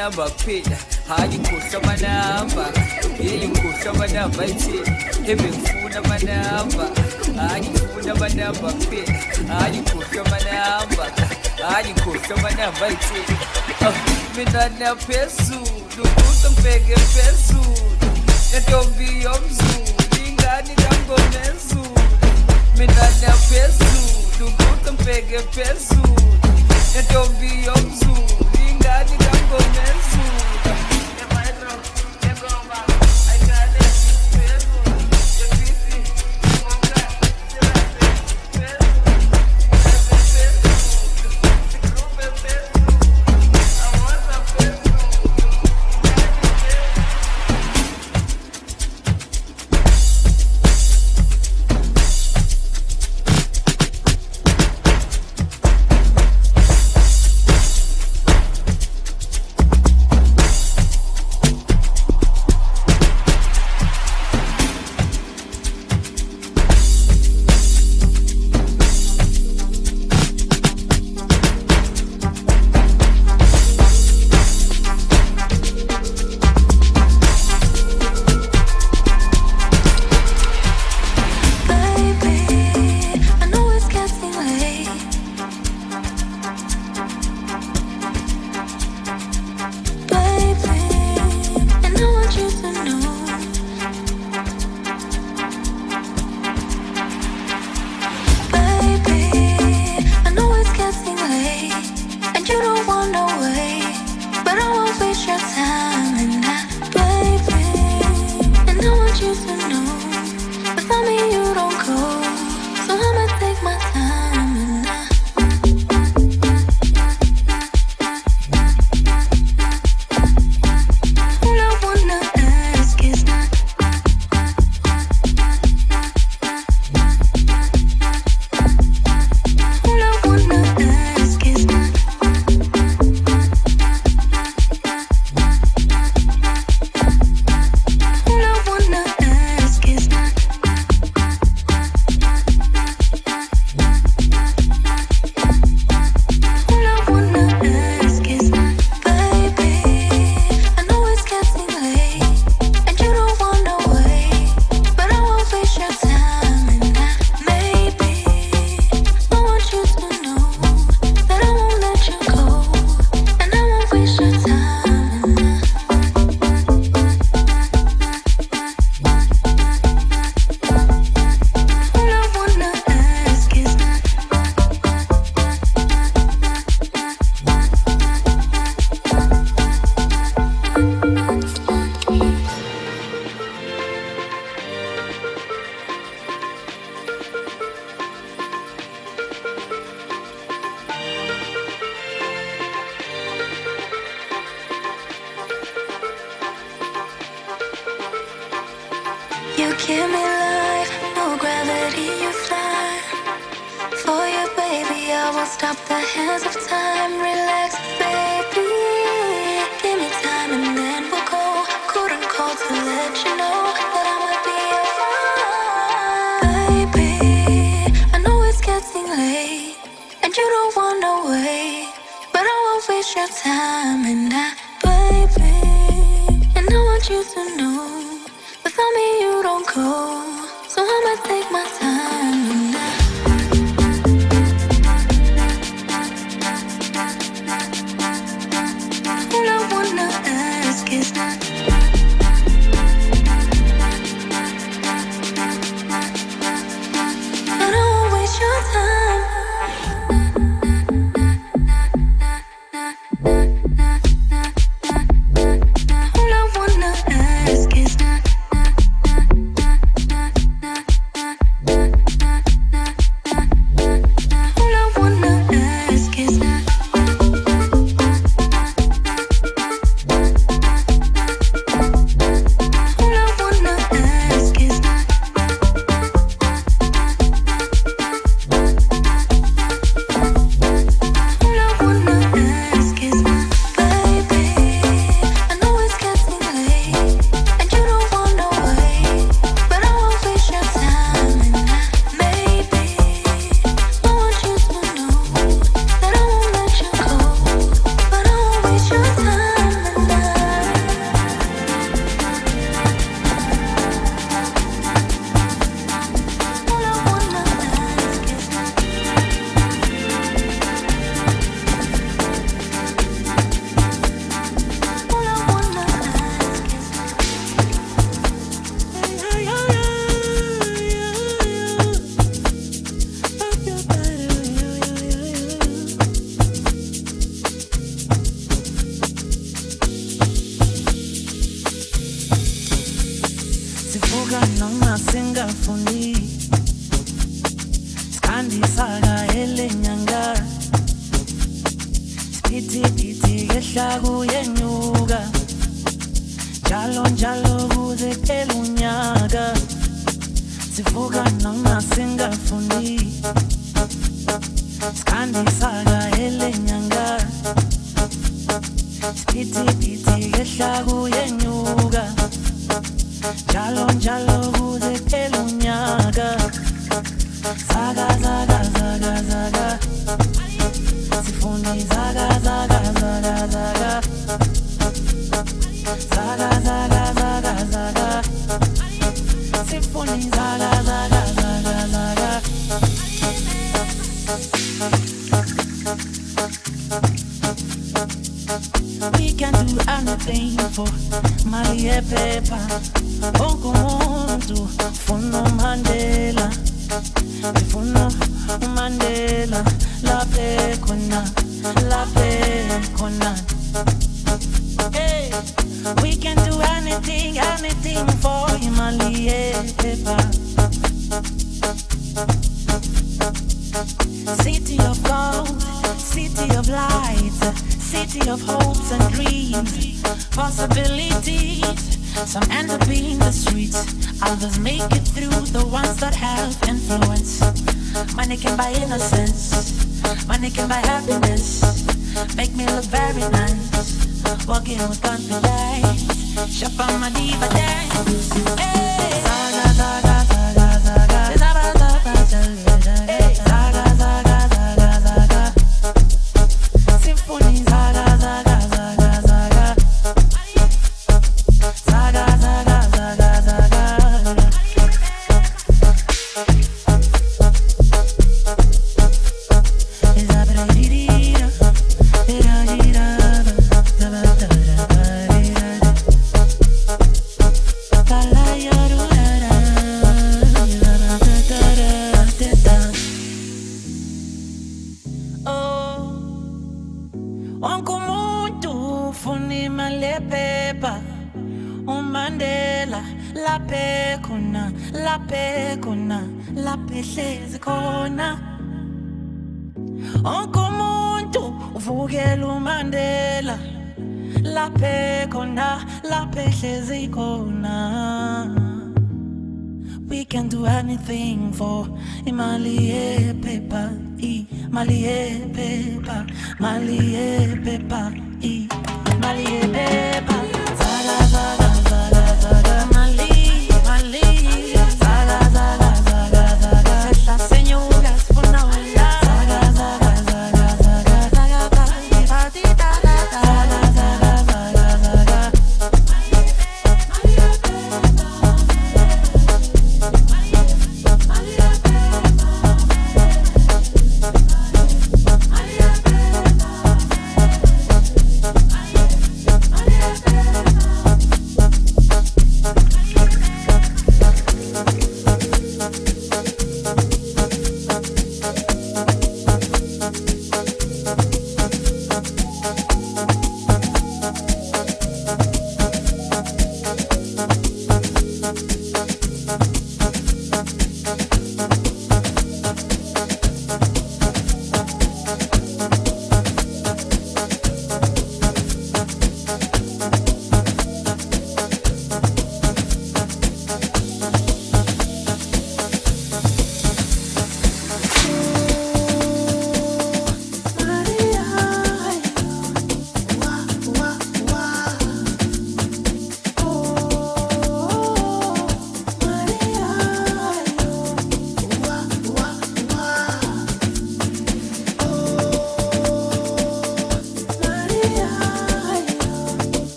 nabapenda hangikhohlwa amanamba ngiyingikhohlwa amanamba ithena ebengifuna amanamba. Hangifuna amanamba kuphela. Hangikhohlwa amanamba hangikhohlwa amanamba ithena oh, mina naphezulu kuso mbheke phezulu nentombi yomzulu ingane kangonezulu mina naphezulu kuso mbheke phezulu nentombi yomzulu ingane good, man. time.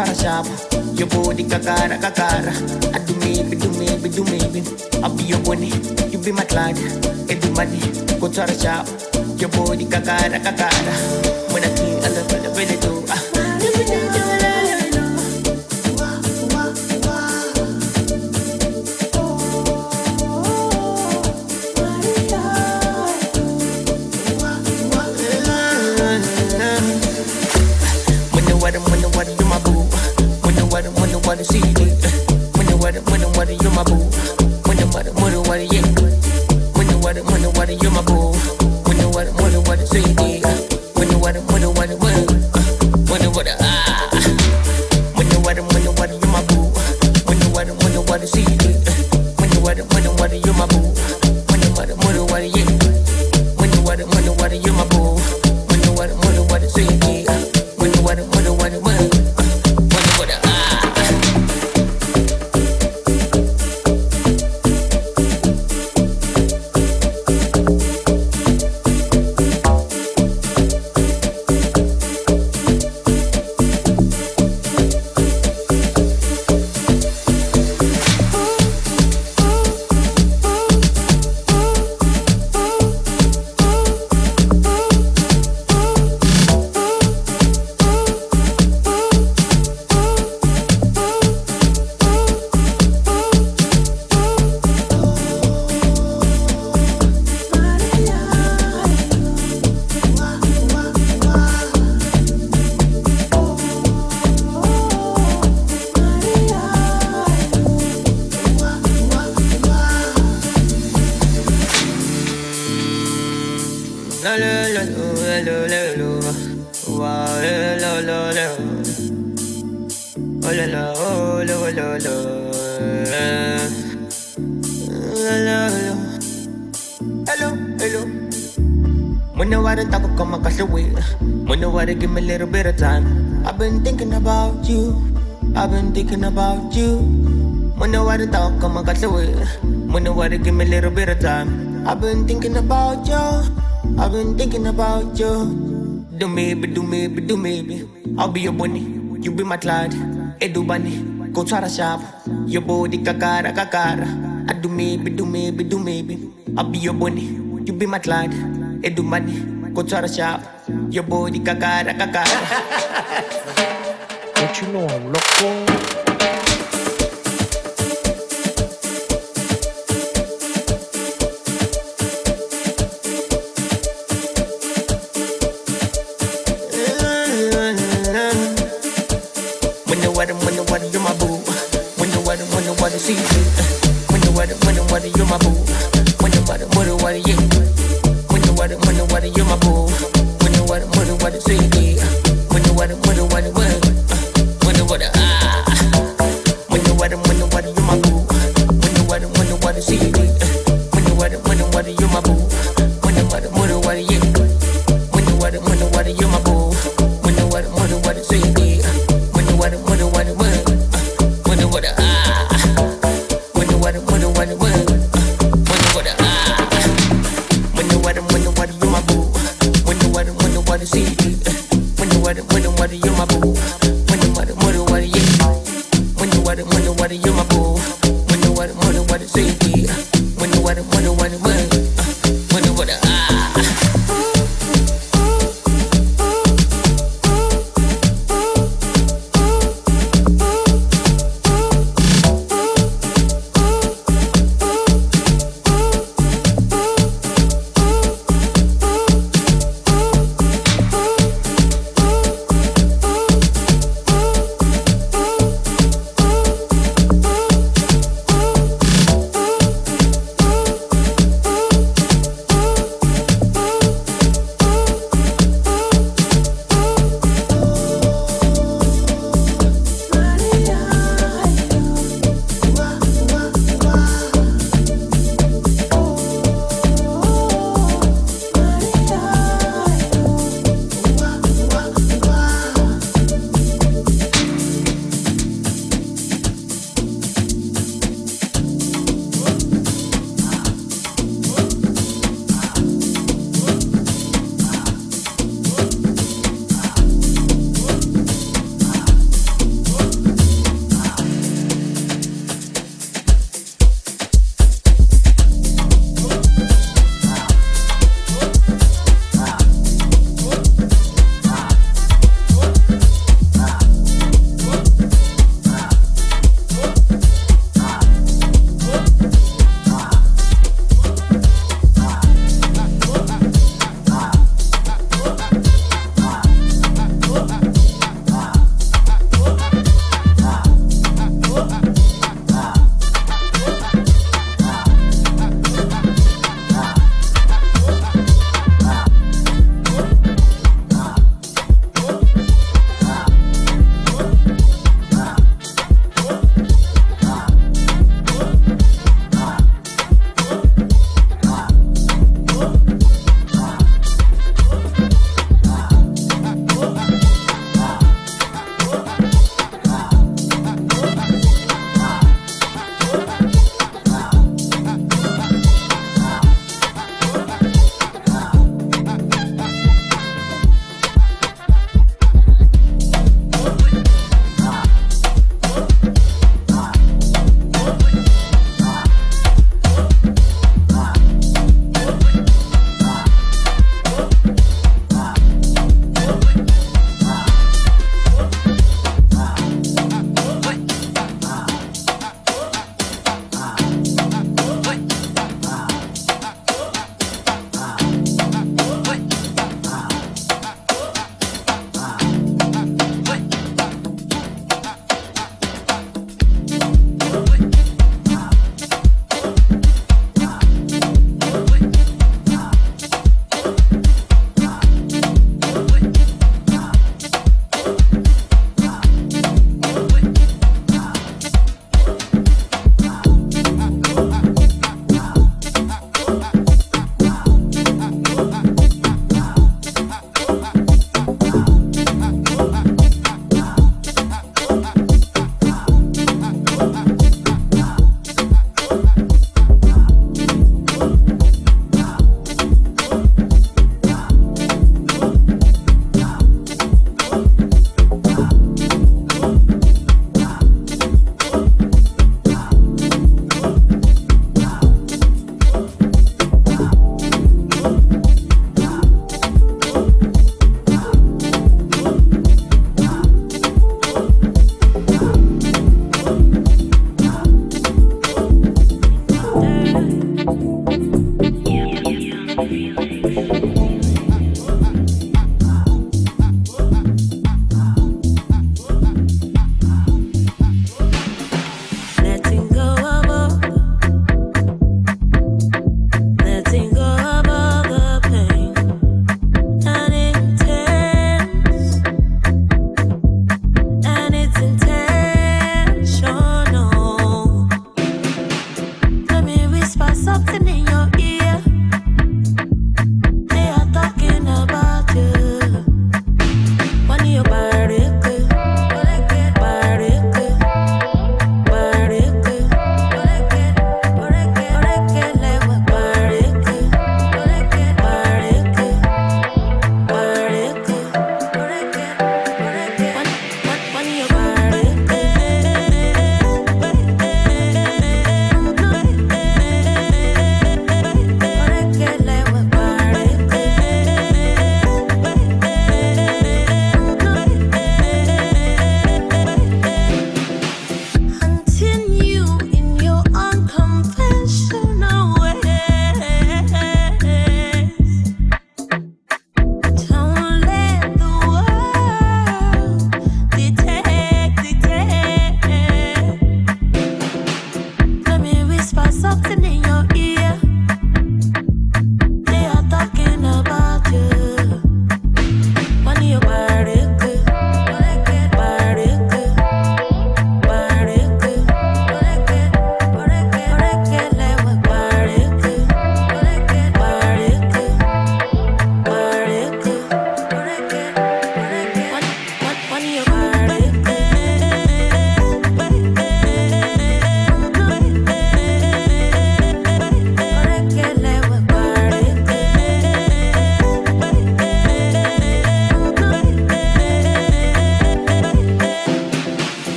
sarasap Your body kakara kakara. I do maybe, do maybe, do maybe. I'll be your bunny, you be my client Everybody, go sarasap Your body kakara kakara. what you're my boo. Wonder what it, wonder what it, say you dig. Wonder what it, wonder what it, wonder what ah. give me a little bit of time. I've been thinking about you. I've been thinking about you. Do maybe, do maybe, do maybe. I'll be your bunny. You be my cloud. Clyde. do bunny. Go try to shop. Your body kakara kakara. I do maybe, do maybe, do maybe. I'll be your bunny. You be my cloud. Clyde. do bunny. Go try to shop. Your body kakara kakara. Don't you know I'm loco?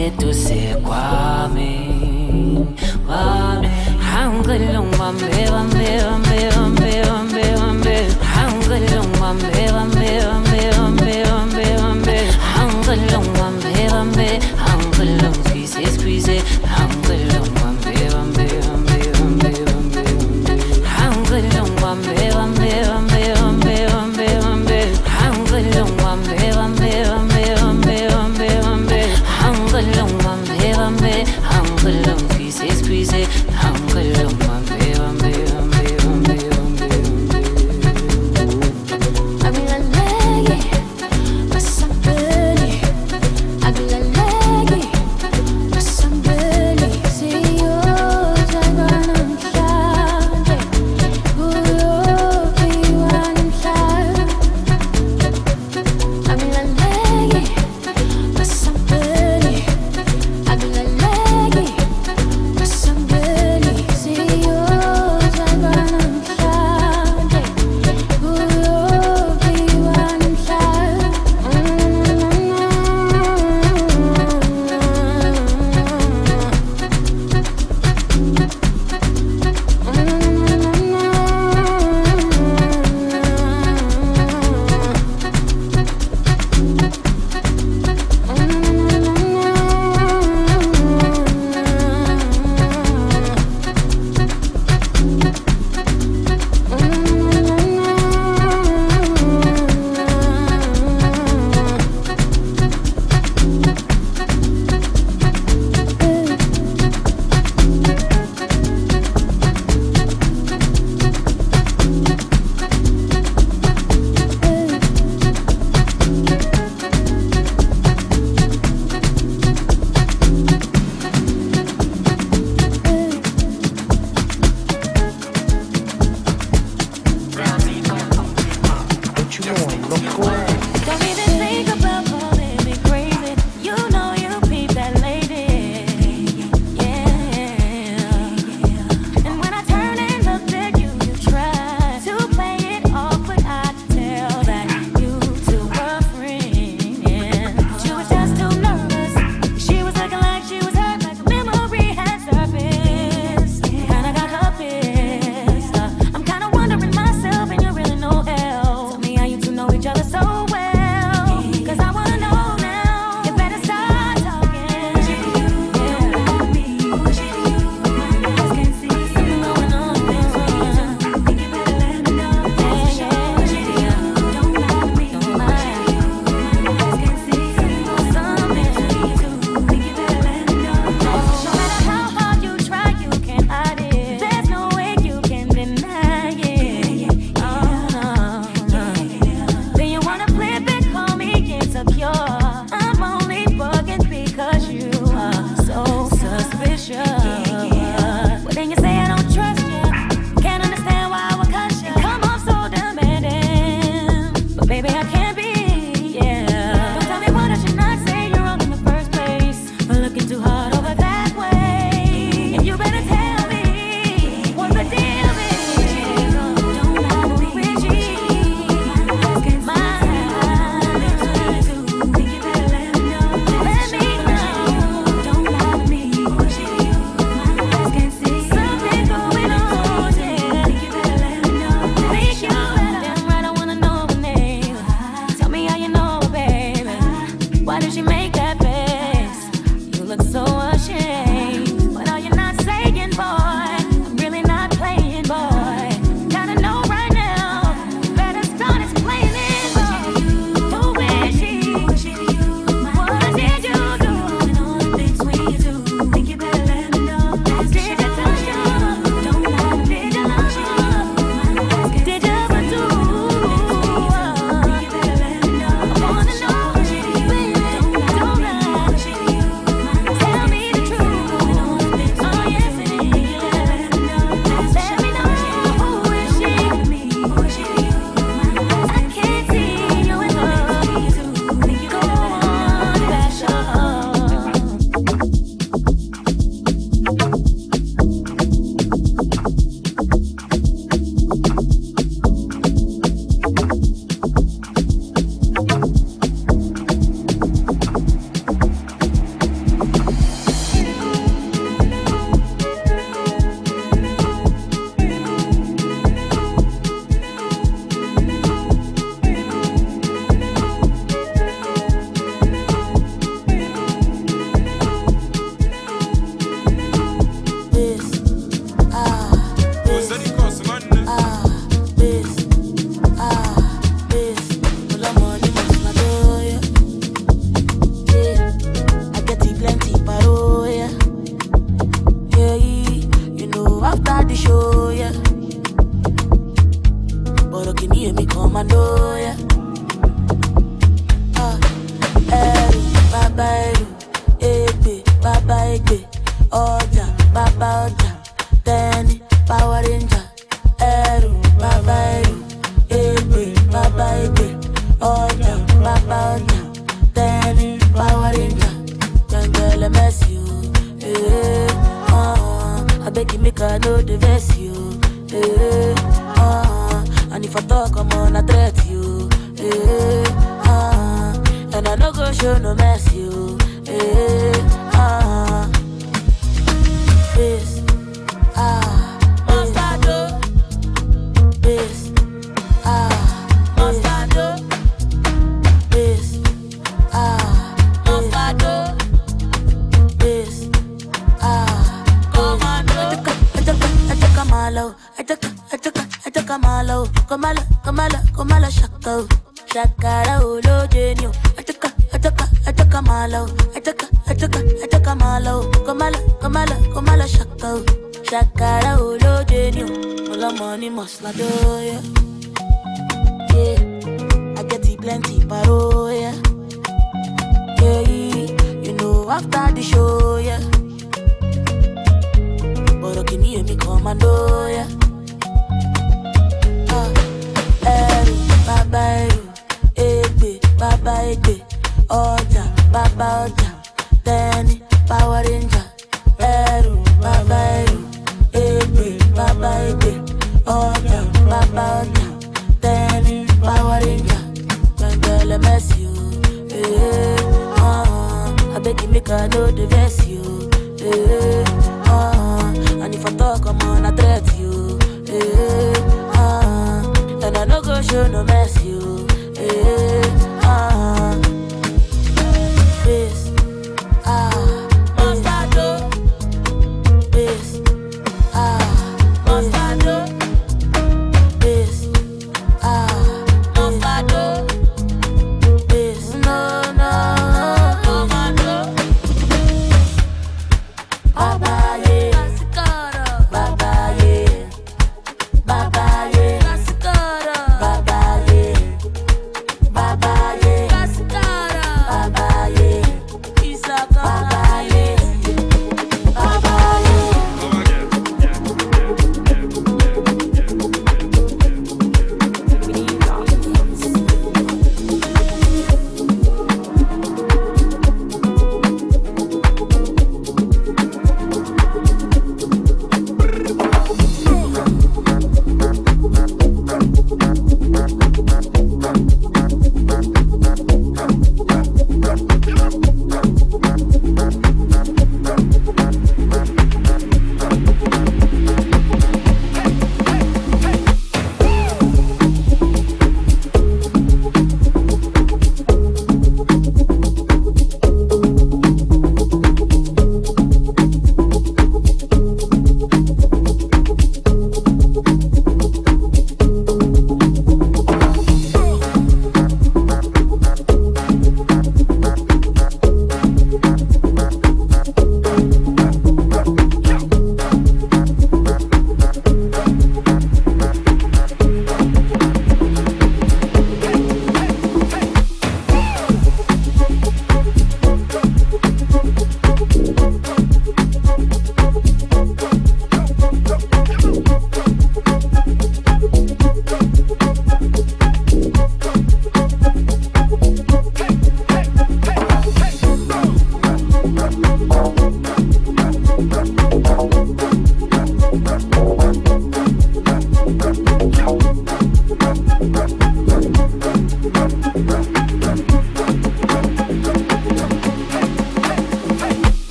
Maungikeduze kwami kwami angicela ungibambe bambe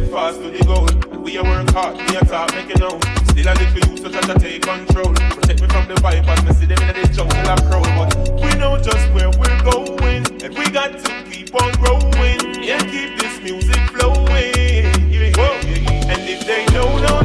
dead fast to the goal. And we a work hard, we a talk, make it known. Still a little you, so try to take control. Protect me from the vipers, me see them in the jungle, I'm. But we know just where we're going, and we got to keep on growing. Yeah, keep this music flowing. Yeah, and if they know, no,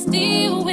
still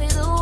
say the word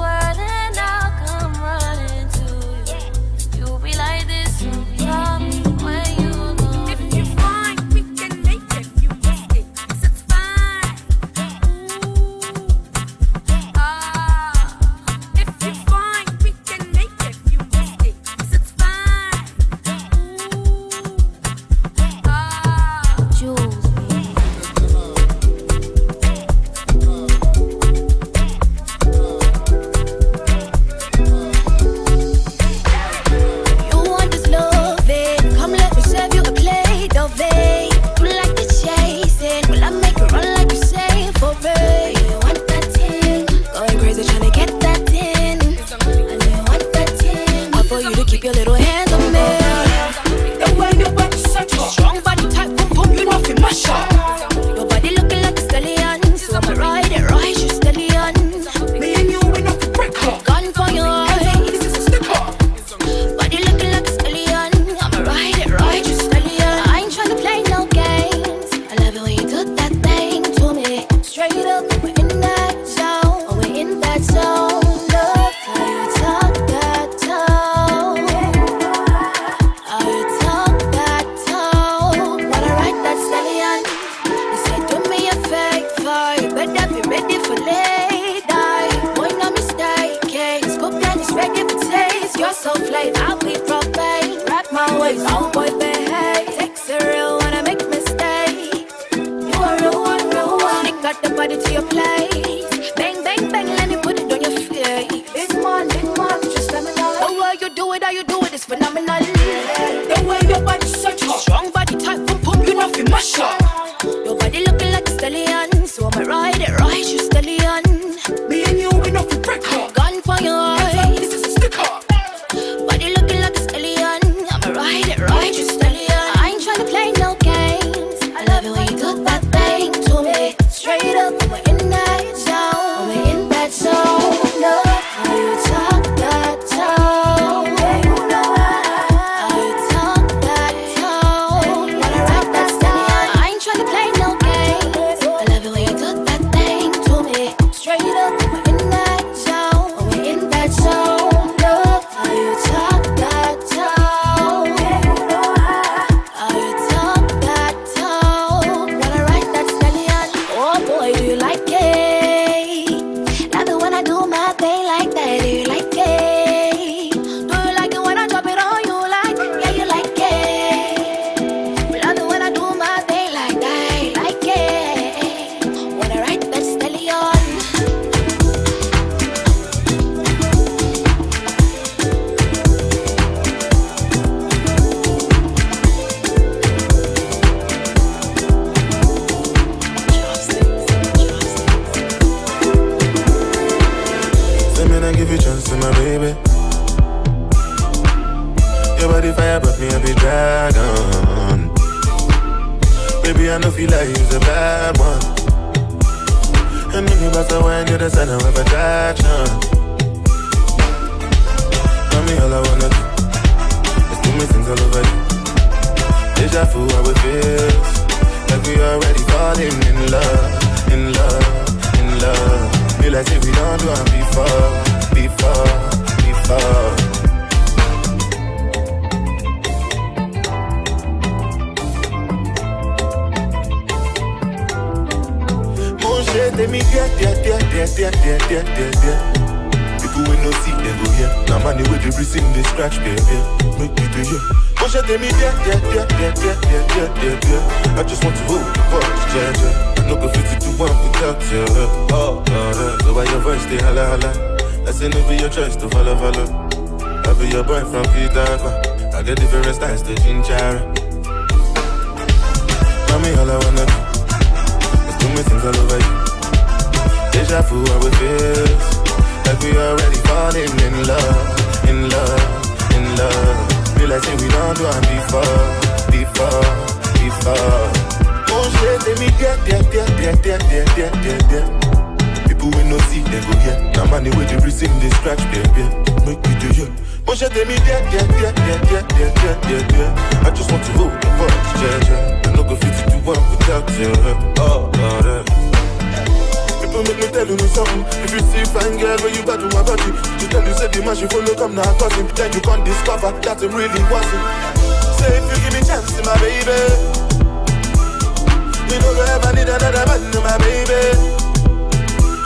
you know go ever need another man, my baby.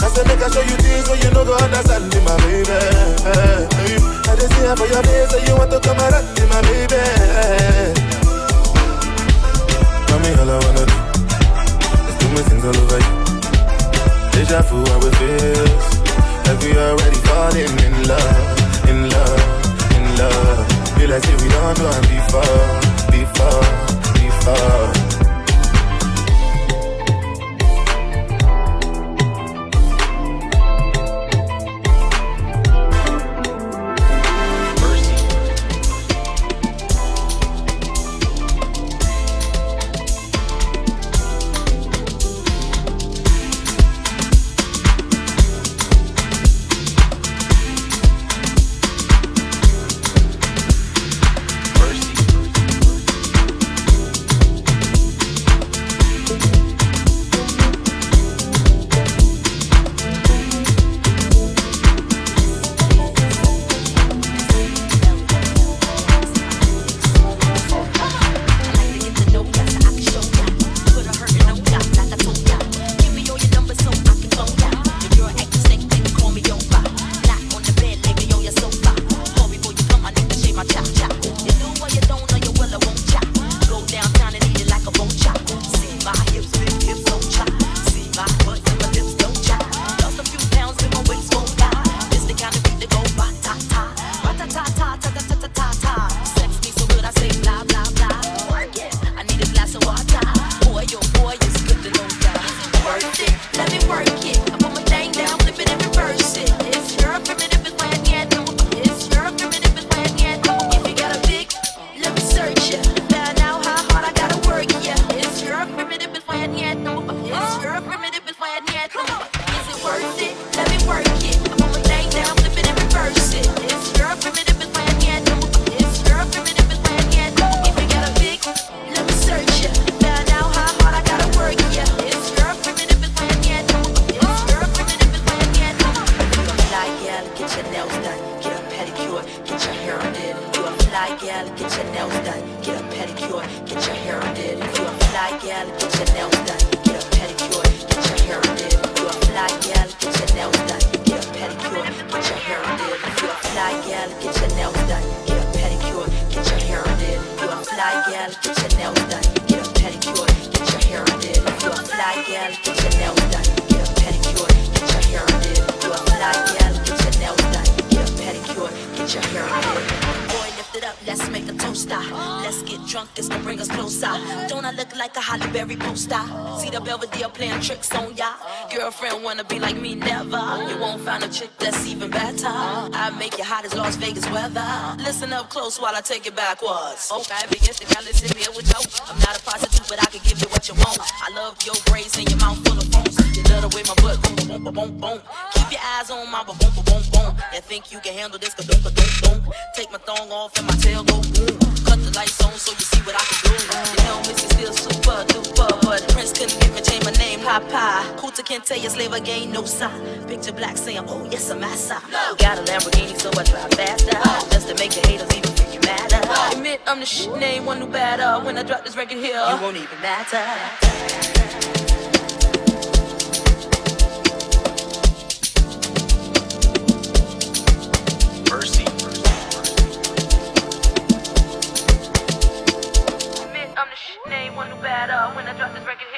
I said make I show you things so you know go understand me, my baby. I just here for your days so you want to come around me, my baby. Tell me all I wanna do is do me things all over you. Deja vu how it feels like we already falling in love, in love, in love. Feel like we done done before, before, before. See the Belvedere playing tricks on ya. Girlfriend wanna be like me, never. You won't find a chick that's even better. I make you hot as Las Vegas weather. Listen up close while I take it backwards. Oh, okay, begins to y'all listen here with you. I'm not a prostitute, but I can give you what you want. I love your braids and your mouth full of phones. Love the way my butt boom, boom, boom, boom. Keep your eyes on my boom, boom, boom, boom. And think you can handle this, ka boom. Take my thong off and my tail go boom. Cut the lights on so you see what I can do. You know, Missy still super duper, but Prince couldn't get me change my name, Papa. Kuta can't tell you slave again, no sign. Picture black saying, oh yes, I'm massa. Got a Lamborghini, so I drive faster. Just to make the haters even think you matter. Admit I'm the shit name, one who better. When I drop this record here, you won't even matter. Mercy. Admit I'm the one who better. When I drop this record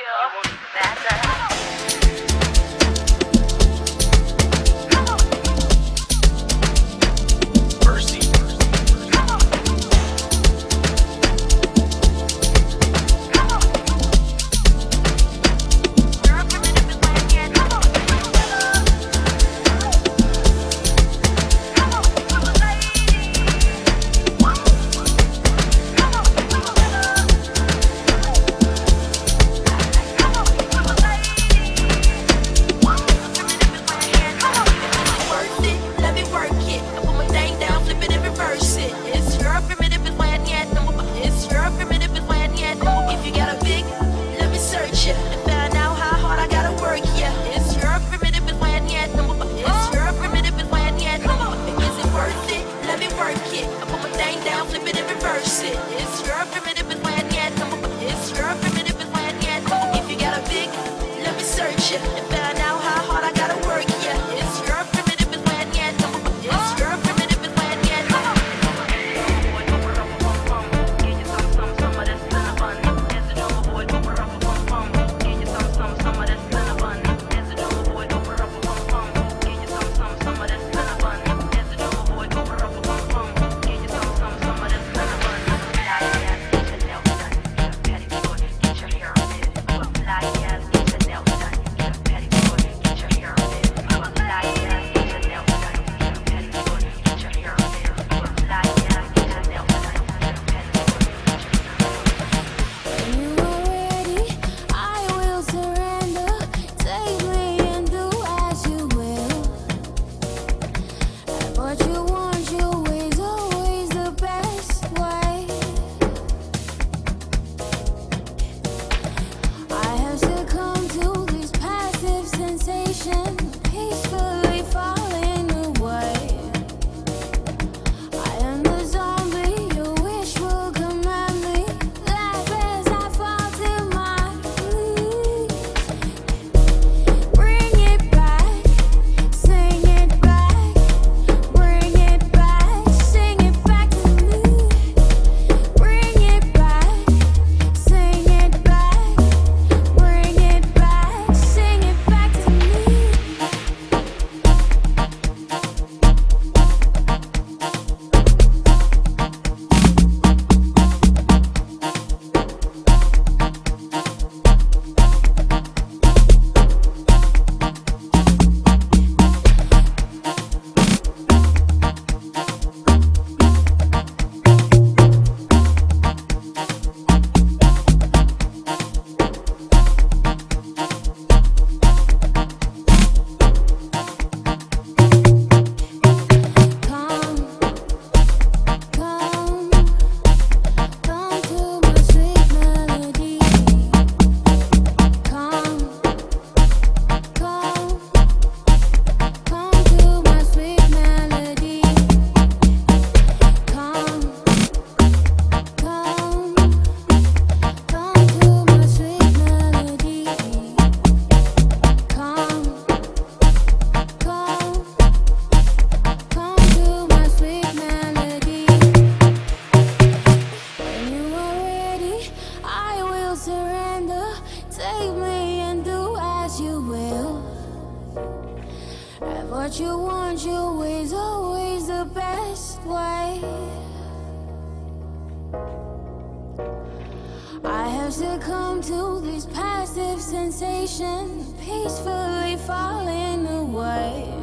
what you want, your way's always the best way. I have succumbed to massive sensation, peacefully falling away.